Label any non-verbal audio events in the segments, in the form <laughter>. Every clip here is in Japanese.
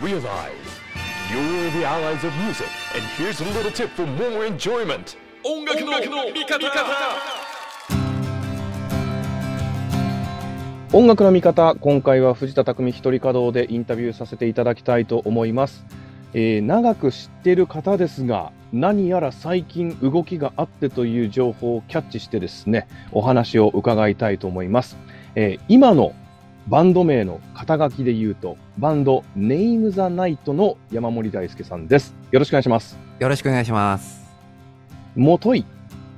Realize you're the allies of music, and here's a little tip for more enjoyment. 音楽の味方音楽の見方今回は藤田匠一人稼働でインタビューさせていただきたいと思います、えー長く知っている方ですが何やら最近動きがあってという情報をキャッチしてですねお話を伺いたいと思います、えー今のバンド名の肩書きで言うとバンドネイム・ザ・ナイトの山森大輔さんです。よろしくお願いします。よろしくお願いします。もとい。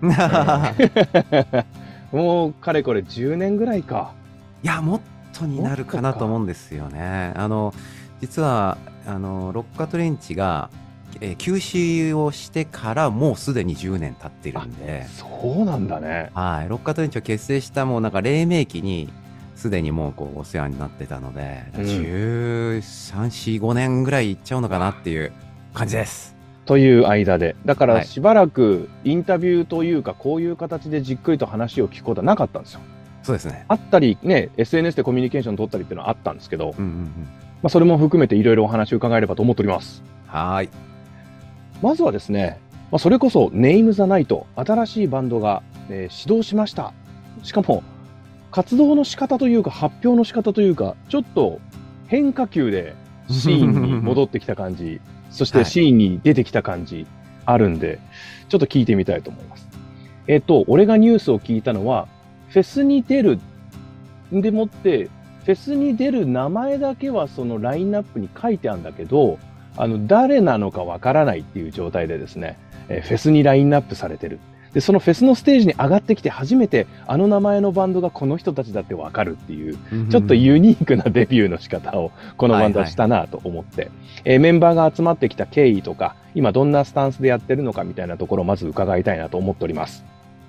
<laughs> もうかれこれ10年ぐらいか。いや、もっとになるかなと思うんですよね。あの、実は、あの、ロッカトレンチが、えー休止をしてからもうすでに10年経ってるんで、そうなんだね。はい、ロッカトレンチを結成したもうなんか黎明期に、すでにもうこうお世話になってたので、うん13、4、5年ぐらいいっちゃうのかなっていう感じです。という間でだかはいらしばらくインタビューというかこういう形でじっくりと話を聞くことはなかったんですよそうですね。あったりね SNS でコミュニケーション取ったりっていうのはあったんですけど、うんうんうん。まあ、それも含めていろいろお話を伺えればと思っておりますはーい。まずはですね、まあ、それこそネイム・ザ・ナイト新しいバンドが、えー始動しましたしかも活動の仕方というか発表の仕方というかちょっと変化球でシーンに戻ってきた感じ <laughs> そしてはいシーンに出てきた感じあるんで、ちょっと聞いてみたいと思います。えっ、と、俺がニュースを聞いたのは、フェスに出るでもって、フェスに出る名前だけはそのラインナップに書いてあるんだけど、あの、誰なのかわからないっていう状態でですね、えーフェスにラインナップされてる。で、そのフェスのステージに上がってきて初めて、あの名前のバンドがこの人たちだってわかるっていう、ちょっとユニークなデビューの仕方をこのバンドはしたなと思って、えーメンバーが集まってきた経緯とか、今どんなスタンスでやってるのかみたいなところをまず伺いたいなと思っております。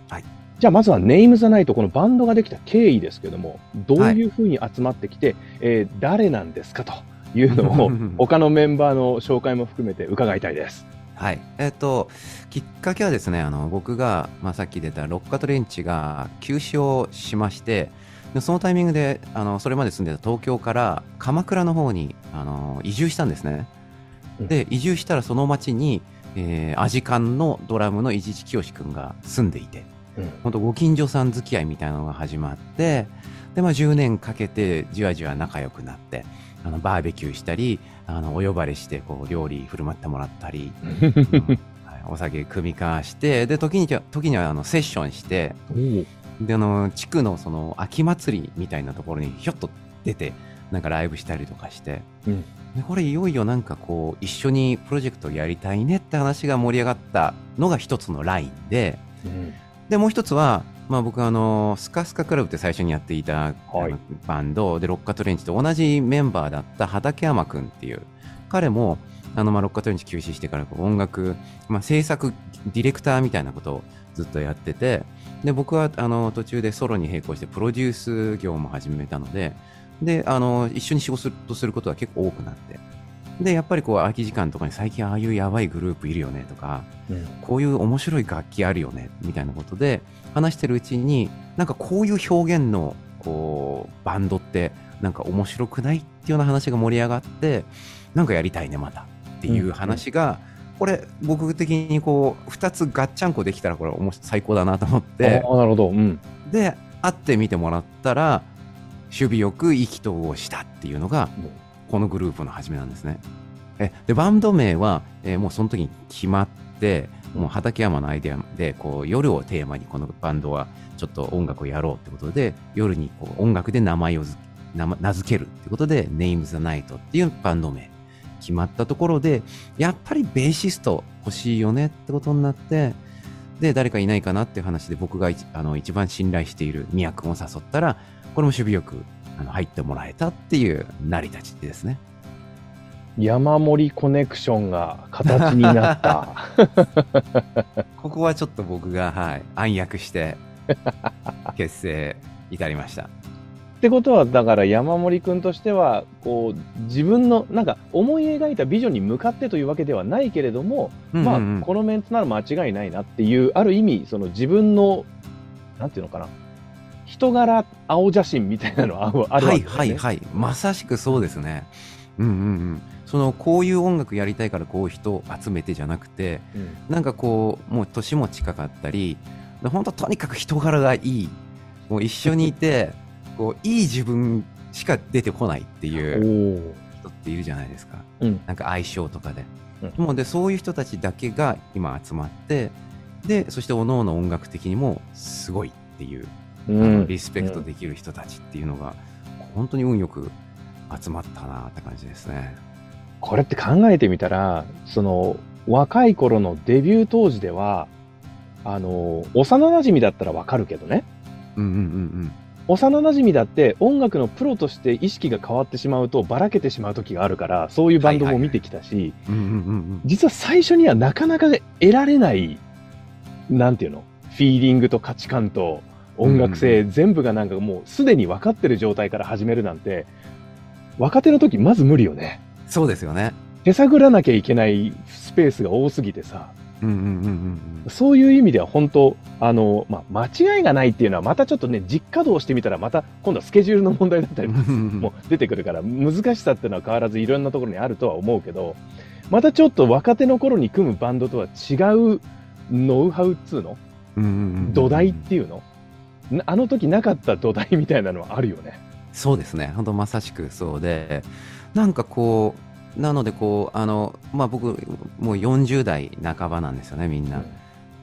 はい。じゃあまずはネームザナイト、このバンドができた経緯ですけども、どういうふうに集まってきて、えー誰なんですかというのを <laughs> 他のメンバーの紹介も含めて伺いたいです。はい。えっ、と、きっかけはですね、あの、僕が、まあ、さっき出たロッカトレンチが休止をしまして、でそのタイミングで、あの、それまで住んでた東京から鎌倉の方に、あの、移住したんですね。で、移住したらその町に、えー、アジカンのドラムの伊地知清くんが住んでいて、うん本当ご近所さん付き合いみたいなのが始まって、で、まあ10年かけてじわじわ仲良くなって、あの、バーベキューしたり、あの、お呼ばれして、こう、料理振る舞ってもらったり、<laughs> うんはいお酒組み交わして、で、時には、時には、あの、セッションして、で、あの、地区の、その、秋祭りみたいなところにひょっと出て、なんかライブしたりとかして、うん。でこれいよいよなんかこう、一緒にプロジェクトやりたいねって話が盛り上がったのが一つのラインで、うん。で、もう一つは、まあ僕あの、スカスカクラブって最初にやっていた、バンドで、ロッカトレンチと同じメンバーだった畠山くんっていう、彼も、あの、まあロッカトレンチ休止してからこう音楽、まあ制作ディレクターみたいなことをずっとやってて、で、僕はあの、途中でソロに並行してプロデュース業も始めたので、で、あの、一緒に仕事することが結構多くなって、で、やっぱりこう、空き時間とかに最近ああいうやばいグループいるよねとか、うん。こういう面白い楽器あるよね、みたいなことで話してるうちに、なんかこういう表現の、こう、バンドって、なんか面白くないっていうような話が盛り上がって、なんかやりたいね、また。っていう話が、これ、僕的にこう、二つガッチャンコできたら、これ、最高だなと思って、ああ、なるほど。うん。で、会ってみてもらったら、守備よく意気投合したっていうのが、このグループの始めなんですね。えでバンド名は、えーもうその時に決まってもう畠山のアイデアでこう夜をテーマにこのバンドはちょっと音楽をやろうってことで夜にこう音楽で名前を名名付けるってことで「Name the Night」っていうバンド名決まったところでやっぱりベーシスト欲しいよねってことになってで誰かいないかなっていう話で僕が一あの一番信頼している宮君を誘ったらこれも守備よくあの入ってもらえたっていう成り立ちですね。山盛コネクションが形になった。<laughs> ここはちょっと僕が、はい、暗躍して、<laughs> 結成至りました。ってことは、だから山森君としては、こう、自分の、なんか思い描いたビジョンに向かってというわけではないけれども、うんうんうんまあ、このメンツなら間違いないなっていう、ある意味、その自分の、なんていうのかな、人柄青写真みたいなのはあるあるわはいけですね。はいはい。まさしくそうですね。うんうんうん、そのこういう音楽やりたいからこういう人を集めてじゃなくてなんかこうもう年も近かったり本当とにかく人柄がいいもう一緒にいて <laughs> こういい自分しか出てこないっていう。人っているじゃないですかうん。なんか相性とかで、うんもうでそういう人たちだけが今集まってでそして各々音楽的にもすごいっていう、うん。リスペクトできる人たちっていうのが本当に運よく集まったなって感じですね。これって考えてみたら、その、若い頃のデビュー当時では、あの、幼馴染だったらわかるけどね。うんうんうん幼馴染だって音楽のプロとして意識が変わってしまうとばらけてしまう時があるから、そういうバンドも見てきたし、うんうんうんうん。実は最初にはなかなか得られない、なんていうの？フィーリングと価値観と音楽性、全部がなんかもうすでに分かってる状態から始めるなんて、若手の時まず無理よね。そうですよね。手探らなきゃいけないスペースが多すぎてさ、そういう意味では本当、あの、まあ、間違いがないっていうのはまたちょっとね、実稼働してみたらまた今度はスケジュールの問題だったりうん。も出てくるから、難しさっていうのは変わらずいろんなところにあるとは思うけど、またちょっと若手の頃に組むバンドとは違うノウハウっつうの？土台っていうの？なあの時なかった土台みたいなのはあるよね。そうですね。本当まさしくそうで、なんかこう、なのでこう、あの、まあ僕、もう40代半ばなんですよね、みんな。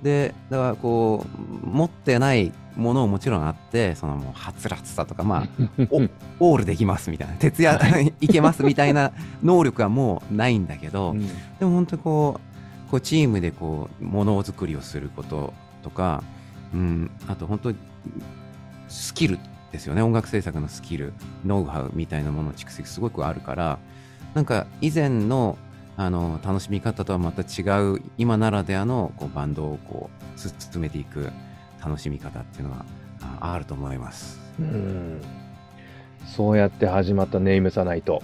で、だからこう、持ってないものももちろんあって、そのもう、はつらつさとか、まあ、<laughs> うんオールできますみたいな、徹夜 <laughs> いけますみたいな能力はもうないんだけど、うん。でも本当にこう、こうチームでこう、ものづくりをすることとか、うん、あと本当に、スキルですよね。音楽制作のスキル、ノウハウみたいなものの蓄積すごくあるから、なんか以前のあの楽しみ方とはまた違う今ならではのこうバンドをこう進めていく楽しみ方っていうのはあると思います。うんそうやって始まったネイムサナイト。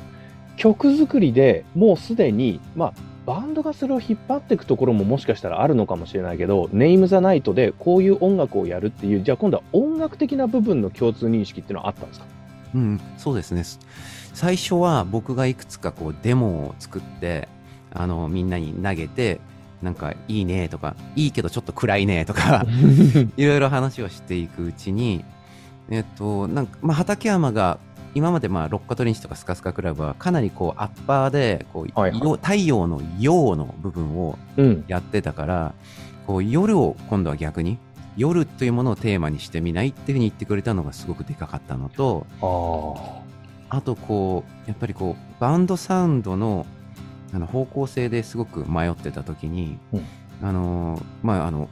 曲作りでもうすでに、まあ、バンドがそれを引っ張っていくところももしかしたらあるのかもしれないけど、ネームザナイトでこういう音楽をやるっていう、じゃあ今度は音楽的な部分の共通認識っていうのはあったんですか？うん、そうですね。最初は僕がいくつかこうデモを作って、あの、みんなに投げて、なんかいいねとか、いいけどちょっと暗いねとか、<laughs> いろいろ話をしていくうちに、えっと、なんか、まあ、畠山が、今までまあ、ロッカトリンチとかスカスカクラブはかなりこう、アッパーで、こう、はいはい。よ太陽の陽の部分をうん。やってたから、こう、夜を今度は逆に、夜というものをテーマにしてみないっていうふうに言ってくれたのがすごくでかかったのと、あとこう、やっぱりこう、バンドサウンドのあの方向性ですごく迷ってた時に、うん。あのー、まあ、あの、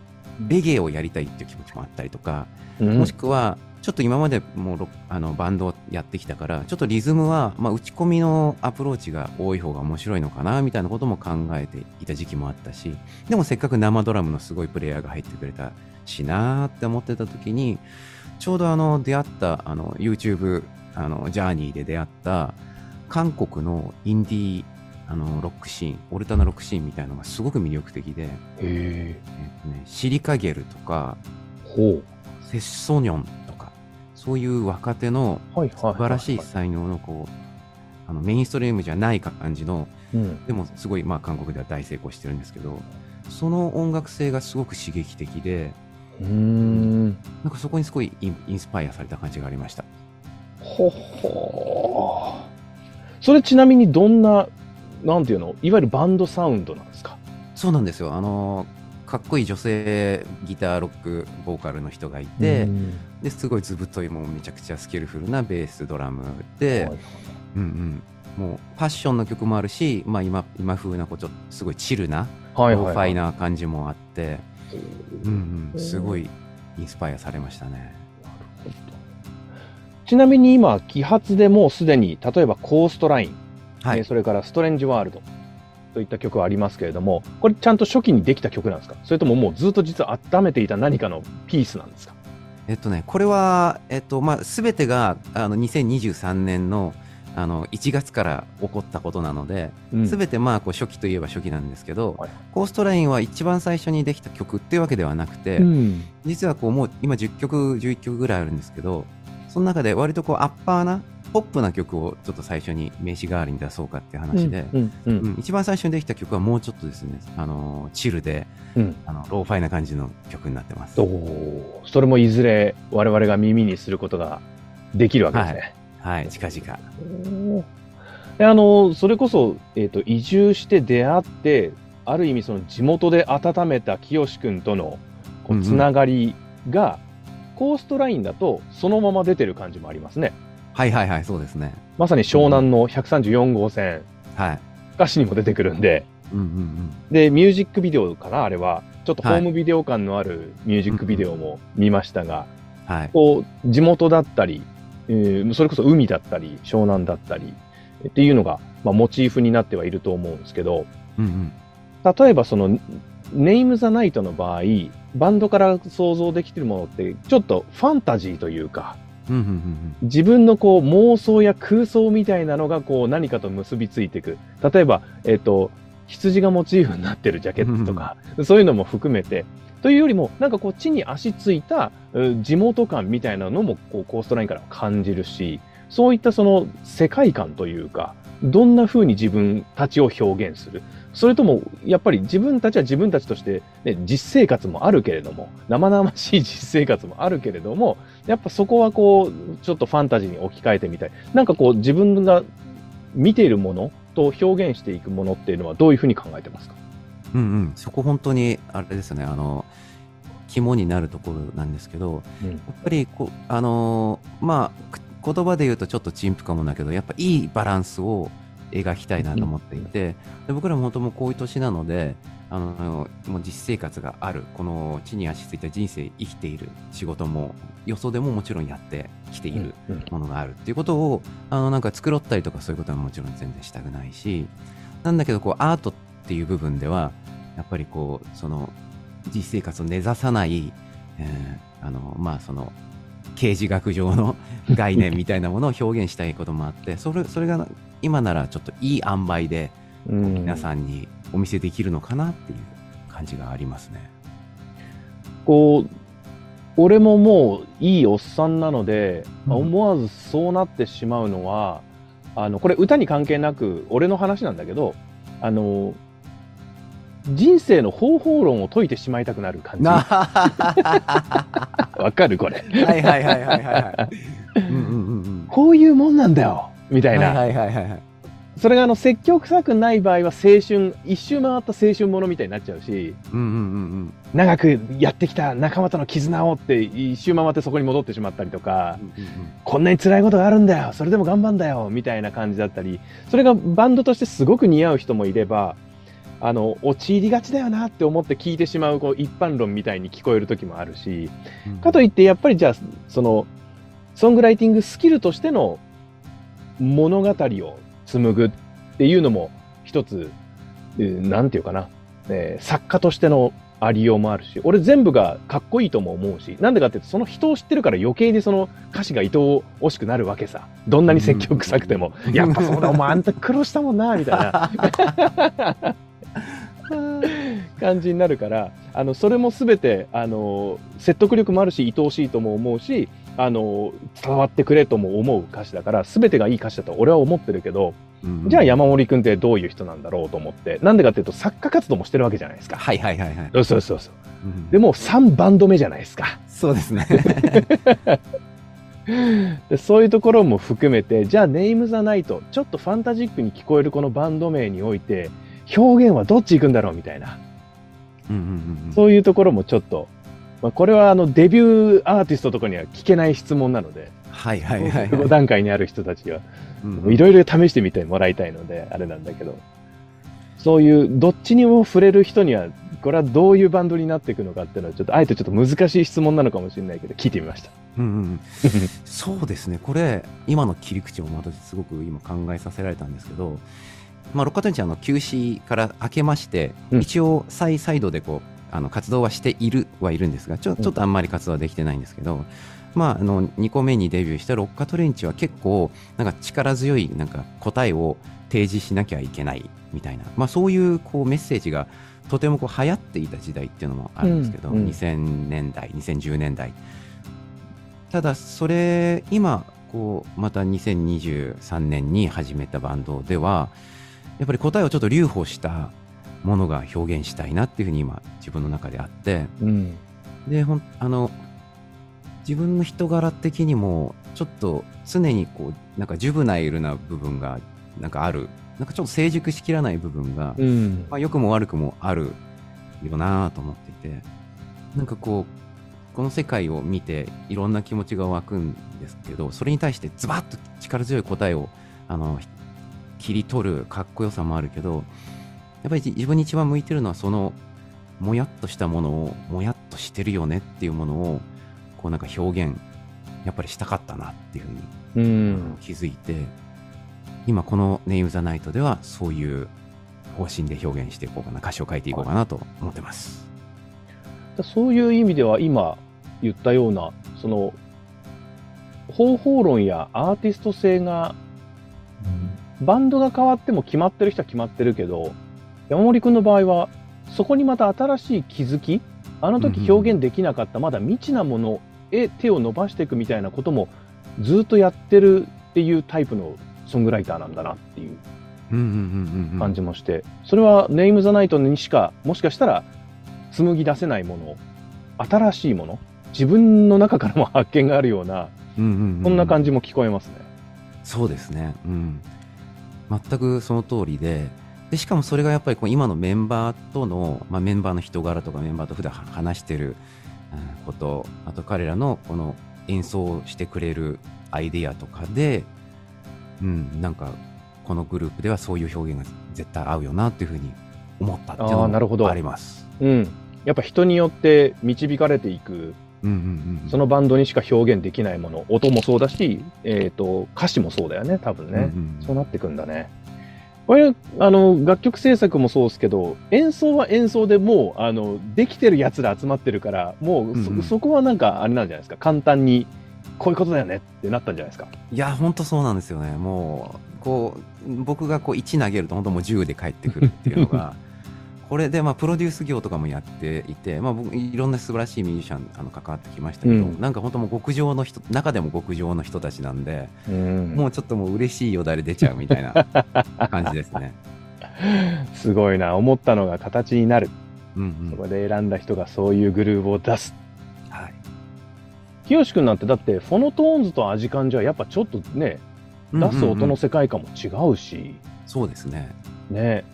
レゲエをやりたいっていう気持ちもあったりとか、うん。もしくは、ちょっと今までもうロあのバンドをやってきたから、ちょっとリズムは、まあ、打ち込みのアプローチが多い方が面白いのかな、みたいなことも考えていた時期もあったし、でもせっかく生ドラムのすごいプレイヤーが入ってくれたしなーって思ってた時に、ちょうどあの出会ったあの YouTube あのジャーニーで出会った韓国のインディーあのロックシーン、オルタナロックシーンみたいなのがすごく魅力的で、へえ。えっとね、シリカゲルとか、ほセッソニョンそういう若手の。素晴らしい才能のこう、あのメインストリームじゃない感じの、うん。でもすごいまあ韓国では大成功してるんですけど、その音楽性がすごく刺激的で、うーん。なんかそこにすごいインスパイアされた感じがありました。ほほーそれちなみにどんな、なんていうの？いわゆるバンドサウンドなんですか？そうなんですよ。あのかっこいい女性ギターロックボーカルの人がいて、うん。ですごい図太いもうめちゃくちゃスキルフルなベースドラムで、はいうんうん、もうパッションの曲もあるし、まあ、今今風なこうちょっとすごいチルな、はいハイファイな感じもあって、うんうん、すごいインスパイアされましたね。ちなみに今、既発でもうすでに、例えば Coastline、はい、えーそれから Strange World といった曲はありますけれども、これちゃんと初期にできた曲なんですか？それとももうずっと実は温めていた何かのピースなんですか？えっとね、これは、えっとまあ、全てがあの2023年のあの1月から起こったことなので、うん。すべてまあこう初期といえば初期なんですけど、はい。 Coastline は一番最初にできた曲っていうわけではなくて、うん。実はこうもう今10曲11曲ぐらいあるんですけどその中で割とこうアッパーなポップな曲をちょっと最初に名刺代わりに出そうかっていう話で、うんうんうん一番最初にできた曲はもうちょっとですね、あのチルでうんあのローファイな感じの曲になってます。おーそれもいずれ我々が耳にすることができるわけですね。はい、近々。おーであの、それこそ、えっ、と、移住して出会って、ある意味その地元で温めた清くんとのこうんううんつながりが、コーストラインだとそのまま出てる感じもありますね。はいはいはい、そうですね。まさに湘南の134号線、はい。歌詞にも出てくるんで、うんうんうん。で、ミュージックビデオかな、あれは。ちょっとホはいームビデオ感のあるミュージックビデオも見ましたが、はい。こう、地元だったり、えーそれこそ海だったり、湘南だったり、っていうのが、まあ、モチーフになってはいると思うんですけど、うんうん。例えばその、ネイム・ザ・ナイトの場合、バンドから想像できてるものって、ちょっとファンタジーというか、自分のこう妄想や空想みたいなのがこう何かと結びついていく。例えば、えっ、と、羊がモチーフになってるジャケットとか、そういうのも含めて、というよりも、なんかこう地に足ついたう地元感みたいなのもこうコーストラインから感じるし、そういったその世界観というか、どんな風に自分たちを表現する。それとも、やっぱり自分たちは自分たちとして、ね、実生活もあるけれども、生々しい実生活もあるけれども、やっぱそこはこう、ちょっとファンタジーに置き換えてみたい。なんかこう、自分が見ているものと表現していくものっていうのはどういうふうに考えてますか？うんうん。そこ本当に、あれですね、あの、肝になるところなんですけど、うんやっぱりこう、あのーまあ、く言葉で言うとちょっと陳腐かもだけど、やっぱいいバランスを描きたいなと思っていて、で僕らも本当もうこういう年なので、あのもう実生活がある、この地に足ついた人生生きている仕事も、よそでももちろんやってきているうんものがあるっていうことを、あのなんか繕ったりとかそういうことはもちろん全然したくないし、なんだけどこうアートっていう部分では、やっぱりこう、その実生活を根ざさない、えーあの、まあその、刑事学上の概念みたいなものを表現したいこともあって、それ、それが今ならちょっといい塩梅でうん。皆さんにお見せできるのかなっていう感じがありますね。こう、俺ももういいおっさんなので、うん思わずそうなってしまうのは、あの、これ歌に関係なく、俺の話なんだけど、あの、人生の方法論を解いてしまいたくなる感じ。わはかるこれ。いはいはいはいはいはい。うんうんうんうん。こういうもんなんだよみたいな。はいはいはいはいはい。それがあの、積極臭くない場合は青春、一周回った青春ものみたいになっちゃうし、うんうんうん長くやってきた仲間との絆をって一周回ってそこに戻ってしまったりとか、うん。こんなに辛いことがあるんだよそれでも頑張んだよみたいな感じだったり、それがバンドとしてすごく似合う人もいれば、あの、陥りがちだよなって思って聞いてしまうこう一般論みたいに聞こえる時もあるし、うんかといってやっぱりじゃあ、その、ソングライティングスキルとしての物語を紡ぐっていうのも一つ、えーなんていうかな、えー作家としてのありようもあるし、俺全部がかっこいいとも思うし、なんでかっていうと、その人を知ってるから余計にその歌詞が愛おしくなるわけさ。どんなに積極臭くても。うんやっぱそうだ、お前あんた苦労したもんな、みたいな <laughs> 感じになるから、あの、それもすべて、あの、説得力もあるし、愛おしいとも思うし、あの、伝わってくれとも思う歌詞だから、すべてがいい歌詞だと俺は思ってるけど、うんじゃあ山森くんってどういう人なんだろうと思って、なんでかっていうと作家活動もしてるわけじゃないですか。はいはいはいはい。そうそうそうそう。うんでも3バンド目じゃないですか。そうですね。<laughs> でそういうところも含めて、じゃあネームザナイト、ちょっとファンタジックに聞こえるこのバンド名において、表現はどっち行くんだろうみたいな。うんうんうんうんそういうところもちょっと、まあ、これはあのデビューアーティストとかには聞けない質問なので、はいはいはい5はい。段階にある人たちは、うんいろいろ試してみてもらいたいので、あれなんだけど、そういうどっちにも触れる人には、これはどういうバンドになっていくのかっていうのは、ちょっとあえてちょっと難しい質問なのかもしれないけど、聞いてみました。うんうんうん。<laughs> そうですね、これ、今の切り口を私、すごく今考えさせられたんですけど、まあ、ロッカートンチあの休止から明けまして、うん。一応、再サイドでこうあの活動はしているはいるんですが、ちょちょっとあんまり活動はできてないんですけど、まあ、あの2個目にデビューしたロッカトレンチは結構、なんか力強いなんか答えを提示しなきゃいけないみたいな、まあ、そういうこうメッセージがとてもこう流行っていた時代っていうのもあるんですけど、うんうん2000年代、2010年代。ただそれ今こうまた2023年に始めたバンドではやっぱり答えをちょっと留保したものが表現したいなっていうふうに今自分の中であってうん。でほんあの自分の人柄的にもちょっと常にこうなんかジュブナイルな部分がなんかあるなんかちょっと成熟しきらない部分が、うん。まあ、良くも悪くもあるよなと思っていてなんかこうこの世界を見ていろんな気持ちが湧くんですけどそれに対してズバッと力強い答えをあの切り取るかっこよさもあるけどやっぱり自分に一番向いてるのはそのもやっとしたものをもやっとしてるよねっていうものをこうなんか表現やっぱりしたかったなっていうふうにうん。気づいて今この「ネイム・ザ・ナイト」ではそういう方針で表現していこうかな歌詞を書いていこうかなと思ってます。そういう意味では今言ったような、その、方法論やアーティスト性が、バンドが変わっても決まってる人は決まってるけど、山森くんの場合は、そこにまた新しい気づき、あの時表現できなかったまだ未知なものへ手を伸ばしていくみたいなこともずっとやってるっていうタイプのソングライターなんだなっていう感じもして、それはネイム・ザ・ナイトにしかもしかしたら紡ぎ出せないもの新しいもの自分の中からも発見があるようなうんうんうん。そんな感じも聞こえますね。そうですね、うん、全くその通りででしかもそれがやっぱりこう今のメンバーとの、まあ、メンバーの人柄とかメンバーと普段話してるうんことあと彼らのこの演奏をしてくれるアイデアとかで、うん、なんかこのグループではそういう表現が絶対合うよなっていうふうに思ったっていうあーなるほど。のもあります。うん、やっぱ人によって導かれていくうんうんうんうん。そのバンドにしか表現できないもの音もそうだし、えー、と歌詞もそうだよね多分ね、うんうん。そうなってくんだね。これあの楽曲制作もそうですけど演奏は演奏でもうあのできてるやつら集まってるからもうそ,、うんうんそこはなんかあれなんじゃないですか簡単にこういうことだよねってなったんじゃないですか。いや、本当そうなんですよね。もう、こう、僕がこう1投げると本当もう10で返ってくるっていうのが、<laughs> これでまあプロデュース業とかもやっていて、まあ僕、いろんな素晴らしいミュージシャンあの関わってきましたけど、うんなんか本当もう極上の人、中でも極上の人たちなんで、うんもうちょっともう嬉しいよだれ出ちゃうみたいな <laughs> 感じですね。すごいな思ったのが形になるうんうん。そこで選んだ人がそういうグルーヴを出すはい。清くんなんてだってフォノトーンズとアジカンじゃやっぱちょっとね出す音の世界観も違うし、そうですね。ね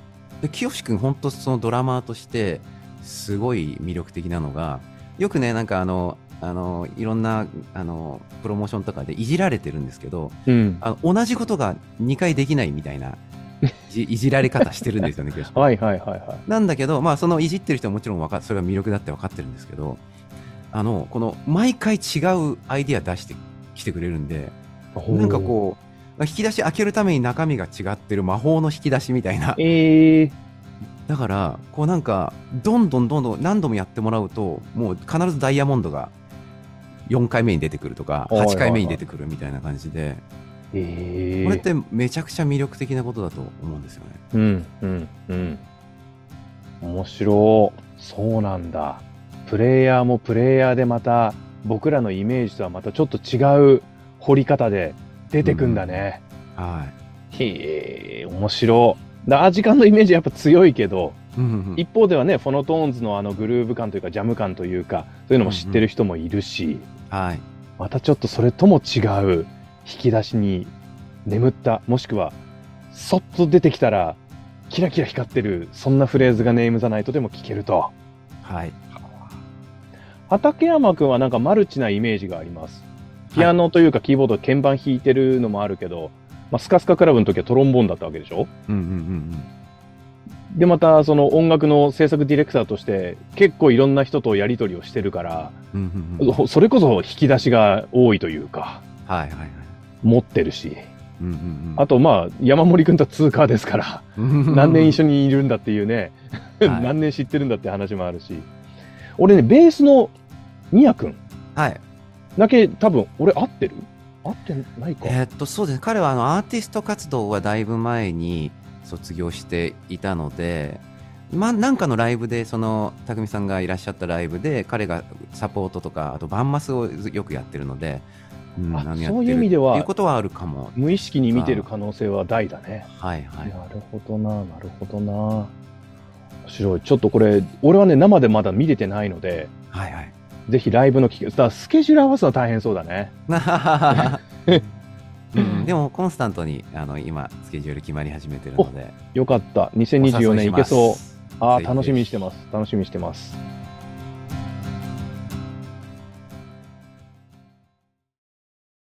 で清君本当そのドラマーとしてすごい魅力的なのがよくねなんかあのあのいろんなあのプロモーションとかでいじられてるんですけどうん。あの同じことが2回できないみたいないじ <laughs> いじられ方してるんですよねはいはいはいはい。なんだけどまあそのいじってる人はもちろんわかそれが魅力だって分かってるんですけどあのこの毎回違うアイディア出してきてくれるんでなんかこう引き出し開けるために中身が違ってる魔法の引き出しみたいな。うえー、だから、こうなんか、どんどんどんどん何度もやってもらうと、もう必ずダイヤモンドが4回目に出てくるとか、はいはいはい。8回目に出てくるみたいな感じで、えー、これってめちゃくちゃ魅力的なことだと思うんですよね。うんうんうん。面白い。そうなんだ。プレイヤーもプレイヤーでまた僕らのイメージとはまたちょっと違う掘り方で出てくんだね、はい。へえ面白い。だアジカンのイメージやっぱ強いけどうんうんうん。一方ではねフォノトーンズのあのグルーヴ感というかジャム感というかそういうのも知ってる人もいるし、はい。またちょっとそれとも違う引き出しに眠ったもしくはそっと出てきたらキラキラ光ってるそんなフレーズがネームザナイトでも聞けると。はい。畠山くんはなんかマルチなイメージがありますピアノというかキーボード鍵盤弾いてるのもあるけど、まあ、スカスカクラブの時はトロンボーンだったわけでしょ？うんうんうんでまたその音楽の制作ディレクターとして結構いろんな人とやり取りをしてるからうん。うんうん。うんそれこそ引き出しが多いというかはいはいはい。持ってるし。うんうんうん。あとまあ山森君と通過ですから何年一緒にいるんだっていうね、はい。<laughs> 何年知ってるんだって話もあるし。俺ねベースのミヤ君はい。だけ多分俺合ってる？合ってないか、えーっと、そうですね。彼はあのアーティスト活動はだいぶ前に卒業していたので、まあ、なんかのライブで、その、匠さんがいらっしゃったライブで、彼がサポートとか、あとバンマスをよくやってるので、うんあそういう意味ではいうことはあるかも。無意識に見てる可能性は大だね。はいはい。なるほどな、なるほどな。面白い。ちょっとこれ、俺はね、生でまだ見れてないので、はいはい。ぜひライブの聞き、だスケジュール合わすのは大変そうだね。<laughs> うん、でもコンスタントにあの今スケジュール決まり始めてるのでよかった。2024年いけそう。あ楽しみにしてます。楽しみにしてます。